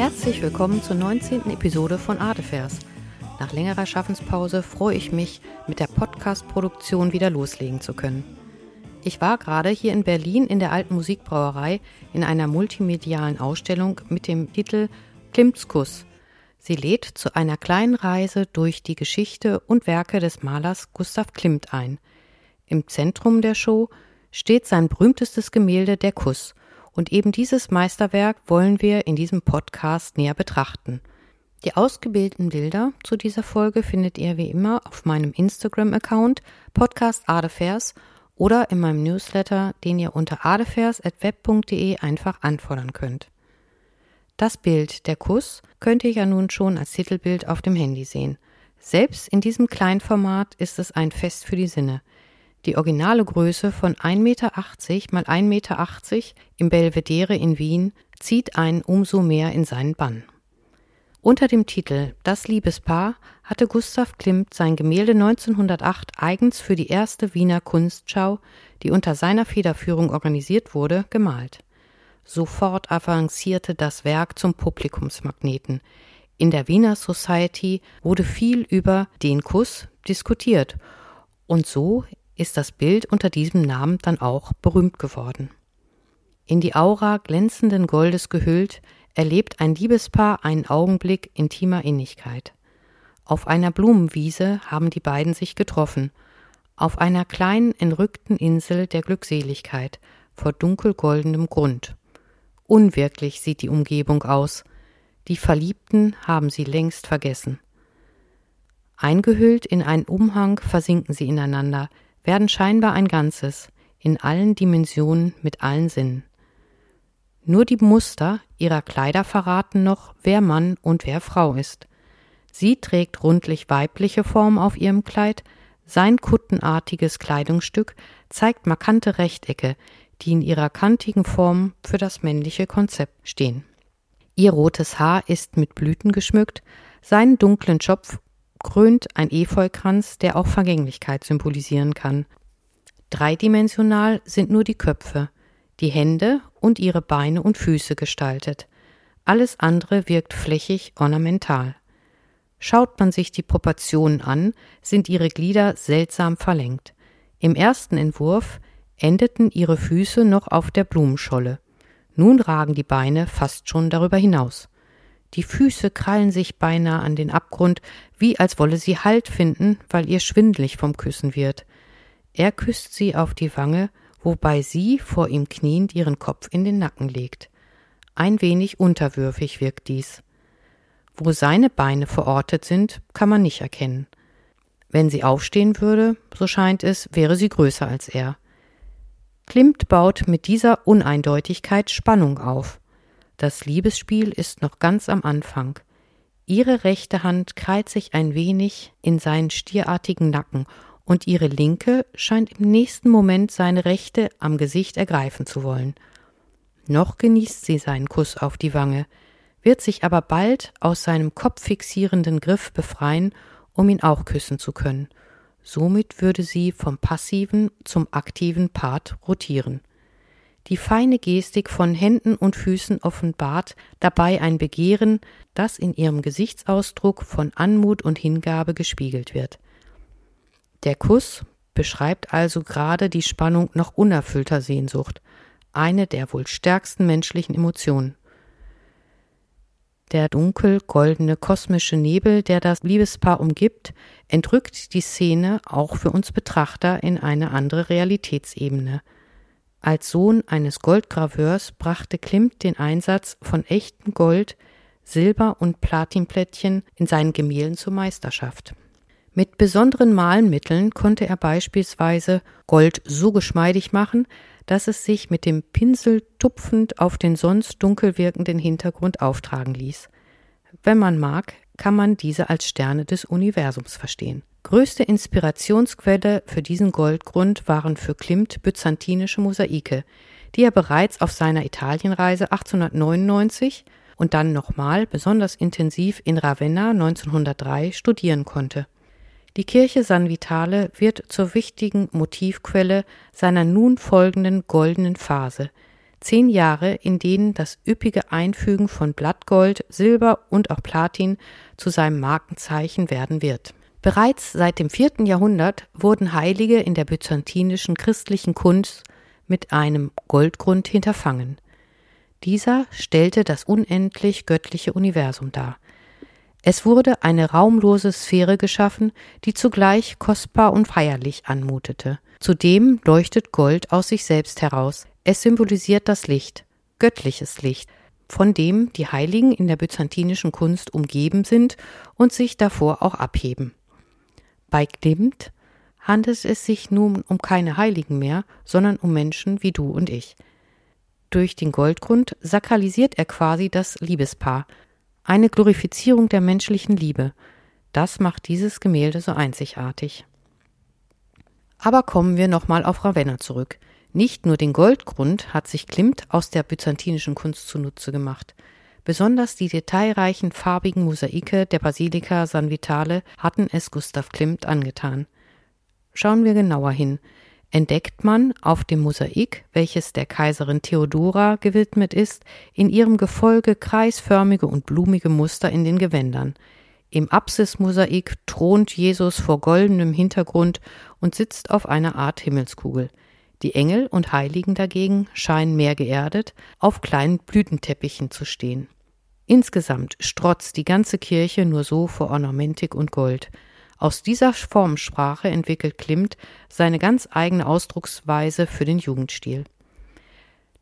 Herzlich willkommen zur 19. Episode von Artefers. Nach längerer Schaffenspause freue ich mich, mit der Podcast-Produktion wieder loslegen zu können. Ich war gerade hier in Berlin in der Alten Musikbrauerei in einer multimedialen Ausstellung mit dem Titel Klimts Kuss. Sie lädt zu einer kleinen Reise durch die Geschichte und Werke des Malers Gustav Klimt ein. Im Zentrum der Show steht sein berühmtestes Gemälde Der Kuss, und eben dieses Meisterwerk wollen wir in diesem Podcast näher betrachten. Die ausgebildeten Bilder zu dieser Folge findet ihr wie immer auf meinem Instagram-Account Podcast Adefers oder in meinem Newsletter, den ihr unter adefers.web.de einfach anfordern könnt. Das Bild, der Kuss, könnt ihr ja nun schon als Titelbild auf dem Handy sehen. Selbst in diesem Kleinformat ist es ein Fest für die Sinne. Die originale Größe von 1,80 Meter mal 1,80 Meter im Belvedere in Wien zieht einen umso mehr in seinen Bann. Unter dem Titel Das Liebespaar hatte Gustav Klimt sein Gemälde 1908 eigens für die erste Wiener Kunstschau, die unter seiner Federführung organisiert wurde, gemalt. Sofort avancierte das Werk zum Publikumsmagneten. In der Wiener Society wurde viel über den Kuss diskutiert und so ist das Bild unter diesem Namen dann auch berühmt geworden. In die Aura glänzenden Goldes gehüllt, erlebt ein Liebespaar einen Augenblick intimer Innigkeit. Auf einer Blumenwiese haben die beiden sich getroffen, auf einer kleinen entrückten Insel der Glückseligkeit vor dunkelgoldenem Grund. Unwirklich sieht die Umgebung aus, die Verliebten haben sie längst vergessen. Eingehüllt in einen Umhang versinken sie ineinander, werden scheinbar ein Ganzes, in allen Dimensionen mit allen Sinnen. Nur die Muster ihrer Kleider verraten noch, wer Mann und wer Frau ist. Sie trägt rundlich weibliche Form auf ihrem Kleid, sein kuttenartiges Kleidungsstück zeigt markante Rechtecke, die in ihrer kantigen Form für das männliche Konzept stehen. Ihr rotes Haar ist mit Blüten geschmückt, seinen dunklen Schopf krönt ein Efeukranz, der auch Vergänglichkeit symbolisieren kann. Dreidimensional sind nur die Köpfe, die Hände und ihre Beine und Füße gestaltet. Alles andere wirkt flächig ornamental. Schaut man sich die Proportionen an, sind ihre Glieder seltsam verlängert. Im ersten Entwurf endeten ihre Füße noch auf der Blumenscholle. Nun ragen die Beine fast schon darüber hinaus. Die Füße krallen sich beinahe an den Abgrund, wie als wolle sie Halt finden, weil ihr schwindlig vom Küssen wird. Er küsst sie auf die Wange, wobei sie vor ihm kniend ihren Kopf in den Nacken legt. Ein wenig unterwürfig wirkt dies. Wo seine Beine verortet sind, kann man nicht erkennen. Wenn sie aufstehen würde, so scheint es, wäre sie größer als er. Klimt baut mit dieser Uneindeutigkeit Spannung auf. Das Liebesspiel ist noch ganz am Anfang. Ihre rechte Hand krallt sich ein wenig in seinen stierartigen Nacken und ihre linke scheint im nächsten Moment seine rechte am Gesicht ergreifen zu wollen. Noch genießt sie seinen Kuss auf die Wange, wird sich aber bald aus seinem kopffixierenden Griff befreien, um ihn auch küssen zu können. Somit würde sie vom passiven zum aktiven Part rotieren. Die feine Gestik von Händen und Füßen offenbart dabei ein Begehren, das in ihrem Gesichtsausdruck von Anmut und Hingabe gespiegelt wird. Der Kuss beschreibt also gerade die Spannung noch unerfüllter Sehnsucht, eine der wohl stärksten menschlichen Emotionen. Der dunkel goldene kosmische Nebel, der das Liebespaar umgibt, entrückt die Szene auch für uns Betrachter in eine andere Realitätsebene – als Sohn eines Goldgraveurs brachte Klimt den Einsatz von echtem Gold, Silber und Platinplättchen in seinen Gemälden zur Meisterschaft. Mit besonderen Malmitteln konnte er beispielsweise Gold so geschmeidig machen, dass es sich mit dem Pinsel tupfend auf den sonst dunkel wirkenden Hintergrund auftragen ließ. Wenn man mag, kann man diese als Sterne des Universums verstehen. Größte Inspirationsquelle für diesen Goldgrund waren für Klimt byzantinische Mosaike, die er bereits auf seiner Italienreise 1899 und dann nochmal besonders intensiv in Ravenna 1903 studieren konnte. Die Kirche San Vitale wird zur wichtigen Motivquelle seiner nun folgenden goldenen Phase. Zehn Jahre, in denen das üppige Einfügen von Blattgold, Silber und auch Platin zu seinem Markenzeichen werden wird. Bereits seit dem vierten Jahrhundert wurden Heilige in der byzantinischen christlichen Kunst mit einem Goldgrund hinterfangen. Dieser stellte das unendlich göttliche Universum dar. Es wurde eine raumlose Sphäre geschaffen, die zugleich kostbar und feierlich anmutete. Zudem leuchtet Gold aus sich selbst heraus. Es symbolisiert das Licht, göttliches Licht, von dem die Heiligen in der byzantinischen Kunst umgeben sind und sich davor auch abheben. Bei Klimt handelt es sich nun um keine Heiligen mehr, sondern um Menschen wie du und ich. Durch den Goldgrund sakralisiert er quasi das Liebespaar, eine Glorifizierung der menschlichen Liebe. Das macht dieses Gemälde so einzigartig. Aber kommen wir nochmal auf Ravenna zurück. Nicht nur den Goldgrund hat sich Klimt aus der byzantinischen Kunst zunutze gemacht. Besonders die detailreichen farbigen Mosaike der Basilika San Vitale hatten es Gustav Klimt angetan. Schauen wir genauer hin. Entdeckt man auf dem Mosaik, welches der Kaiserin Theodora gewidmet ist, in ihrem Gefolge kreisförmige und blumige Muster in den Gewändern. Im Apsismosaik thront Jesus vor goldenem Hintergrund und sitzt auf einer Art Himmelskugel. Die Engel und Heiligen dagegen scheinen mehr geerdet, auf kleinen Blütenteppichen zu stehen. Insgesamt strotzt die ganze Kirche nur so vor Ornamentik und Gold. Aus dieser Formensprache entwickelt Klimt seine ganz eigene Ausdrucksweise für den Jugendstil.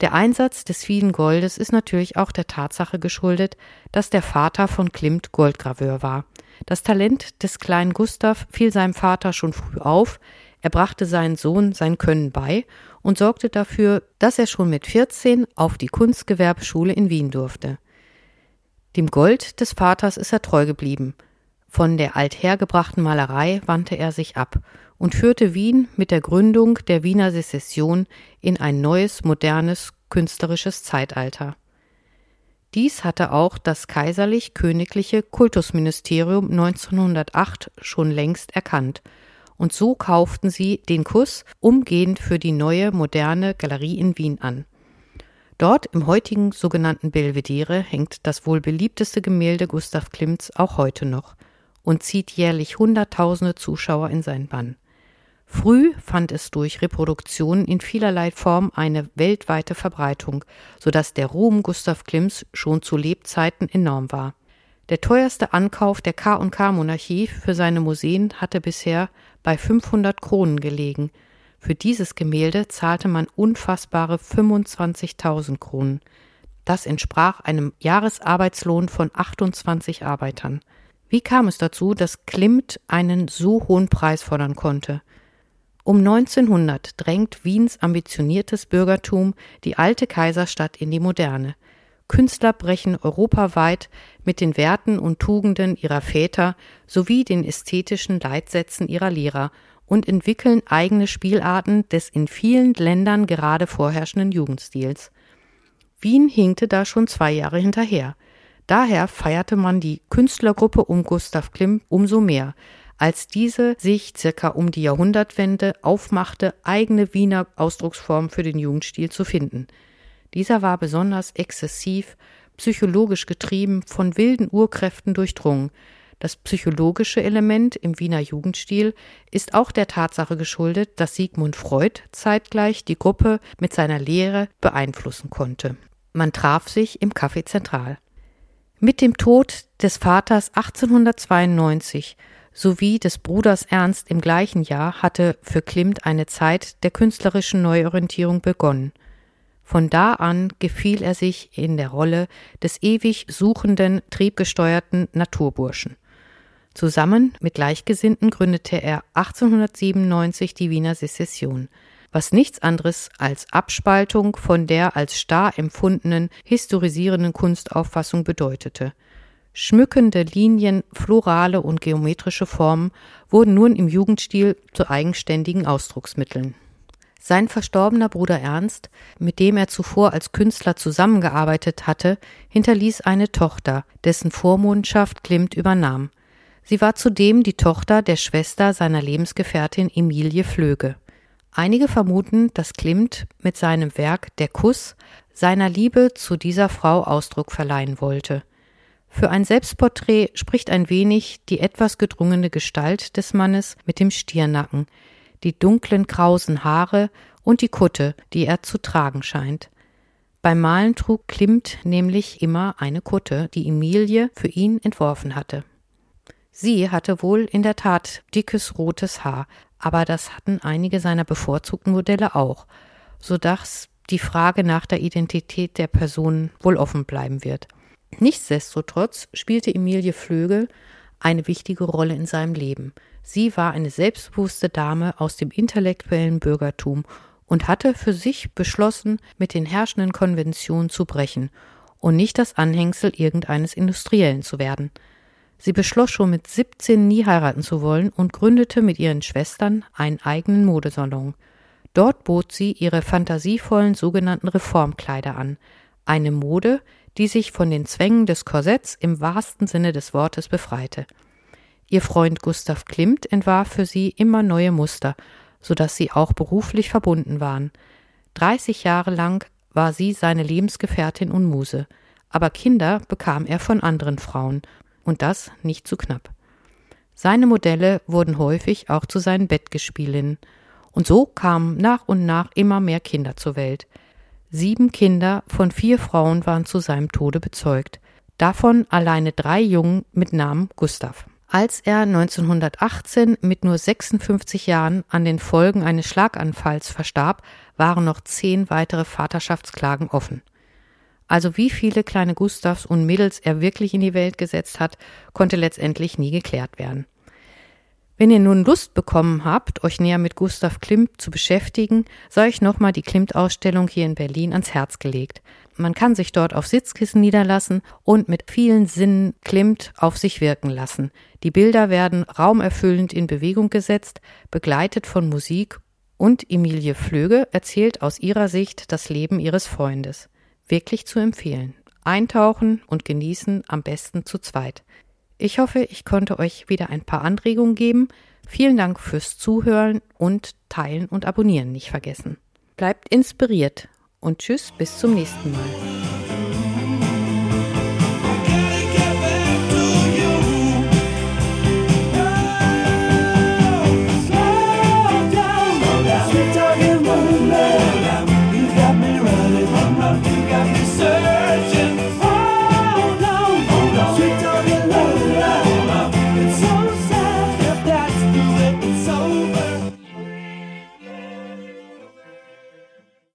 Der Einsatz des vielen Goldes ist natürlich auch der Tatsache geschuldet, dass der Vater von Klimt Goldgraveur war. Das Talent des kleinen Gustav fiel seinem Vater schon früh auf, er brachte seinen Sohn sein Können bei und sorgte dafür, dass er schon mit 14 auf die Kunstgewerbeschule in Wien durfte. Dem Gold des Vaters ist er treu geblieben. Von der althergebrachten Malerei wandte er sich ab und führte Wien mit der Gründung der Wiener Sezession in ein neues, modernes, künstlerisches Zeitalter. Dies hatte auch das kaiserlich-königliche Kultusministerium 1908 schon längst erkannt, und so kauften sie den Kuss umgehend für die neue, moderne Galerie in Wien an. Dort im heutigen sogenannten Belvedere hängt das wohl beliebteste Gemälde Gustav Klimts auch heute noch und zieht jährlich Hunderttausende Zuschauer in seinen Bann. Früh fand es durch Reproduktionen in vielerlei Form eine weltweite Verbreitung, so dass der Ruhm Gustav Klimts schon zu Lebzeiten enorm war. Der teuerste Ankauf der K&K-Monarchie für seine Museen hatte bisher bei 500 Kronen gelegen – für dieses Gemälde zahlte man unfassbare 25.000 Kronen. Das entsprach einem Jahresarbeitslohn von 28 Arbeitern. Wie kam es dazu, dass Klimt einen so hohen Preis fordern konnte? Um 1900 drängt Wiens ambitioniertes Bürgertum die alte Kaiserstadt in die Moderne. Künstler brechen europaweit mit den Werten und Tugenden ihrer Väter sowie den ästhetischen Leitsätzen ihrer Lehrer und entwickeln eigene Spielarten des in vielen Ländern gerade vorherrschenden Jugendstils. Wien hinkte da schon zwei Jahre hinterher. Daher feierte man die Künstlergruppe um Gustav Klimt umso mehr, als diese sich circa um die Jahrhundertwende aufmachte, eigene Wiener Ausdrucksformen für den Jugendstil zu finden. Dieser war besonders exzessiv, psychologisch getrieben, von wilden Urkräften durchdrungen, das psychologische Element im Wiener Jugendstil ist auch der Tatsache geschuldet, dass Sigmund Freud zeitgleich die Gruppe mit seiner Lehre beeinflussen konnte. Man traf sich im Café Zentral. Mit dem Tod des Vaters 1892 sowie des Bruders Ernst im gleichen Jahr hatte für Klimt eine Zeit der künstlerischen Neuorientierung begonnen. Von da an gefiel er sich in der Rolle des ewig suchenden, triebgesteuerten Naturburschen. Zusammen mit Gleichgesinnten gründete er 1897 die Wiener Sezession, was nichts anderes als Abspaltung von der als starr empfundenen historisierenden Kunstauffassung bedeutete. Schmückende Linien, florale und geometrische Formen wurden nun im Jugendstil zu eigenständigen Ausdrucksmitteln. Sein verstorbener Bruder Ernst, mit dem er zuvor als Künstler zusammengearbeitet hatte, hinterließ eine Tochter, dessen Vormundschaft Klimt übernahm. Sie war zudem die Tochter der Schwester seiner Lebensgefährtin Emilie Flöge. Einige vermuten, dass Klimt mit seinem Werk Der Kuss seiner Liebe zu dieser Frau Ausdruck verleihen wollte. Für ein Selbstporträt spricht ein wenig die etwas gedrungene Gestalt des Mannes mit dem Stirnacken, die dunklen krausen Haare und die Kutte, die er zu tragen scheint. Beim Malen trug Klimt nämlich immer eine Kutte, die Emilie für ihn entworfen hatte. Sie hatte wohl in der Tat dickes rotes Haar, aber das hatten einige seiner bevorzugten Modelle auch, so dass die Frage nach der Identität der Person wohl offen bleiben wird. Nichtsdestotrotz spielte Emilie Flögel eine wichtige Rolle in seinem Leben. Sie war eine selbstbewusste Dame aus dem intellektuellen Bürgertum und hatte für sich beschlossen, mit den herrschenden Konventionen zu brechen und nicht das Anhängsel irgendeines Industriellen zu werden. Sie beschloss schon mit 17 nie heiraten zu wollen und gründete mit ihren Schwestern einen eigenen Modesalon. Dort bot sie ihre fantasievollen sogenannten Reformkleider an, eine Mode, die sich von den Zwängen des Korsetts im wahrsten Sinne des Wortes befreite. Ihr Freund Gustav Klimt entwarf für sie immer neue Muster so dass sie auch beruflich verbunden waren. 30 Jahre lang war sie seine Lebensgefährtin und Muse, aber Kinder bekam er von anderen Frauen, und das nicht zu knapp. Seine Modelle wurden häufig auch zu seinen Bettgespielinnen, und so kamen nach und nach immer mehr Kinder zur Welt. Sieben Kinder von vier Frauen waren zu seinem Tode bezeugt, davon alleine drei Jungen mit Namen Gustav. Als er 1918 mit nur 56 Jahren an den Folgen eines Schlaganfalls verstarb, waren noch zehn weitere Vaterschaftsklagen offen. Also wie viele kleine Gustavs und Mädels er wirklich in die Welt gesetzt hat, konnte letztendlich nie geklärt werden. Wenn ihr nun Lust bekommen habt, euch näher mit Gustav Klimt zu beschäftigen, sei euch nochmal die Klimt-Ausstellung hier in Berlin ans Herz gelegt. Man kann sich dort auf Sitzkissen niederlassen und mit vielen Sinnen Klimt auf sich wirken lassen. Die Bilder werden raumerfüllend in Bewegung gesetzt, begleitet von Musik und Emilie Flöge erzählt aus ihrer Sicht das Leben ihres Freundes. Wirklich zu empfehlen. Eintauchen und genießen am besten zu zweit. Ich hoffe, ich konnte euch wieder ein paar Anregungen geben. Vielen Dank fürs Zuhören und Teilen und Abonnieren nicht vergessen. Bleibt inspiriert und tschüss bis zum nächsten Mal.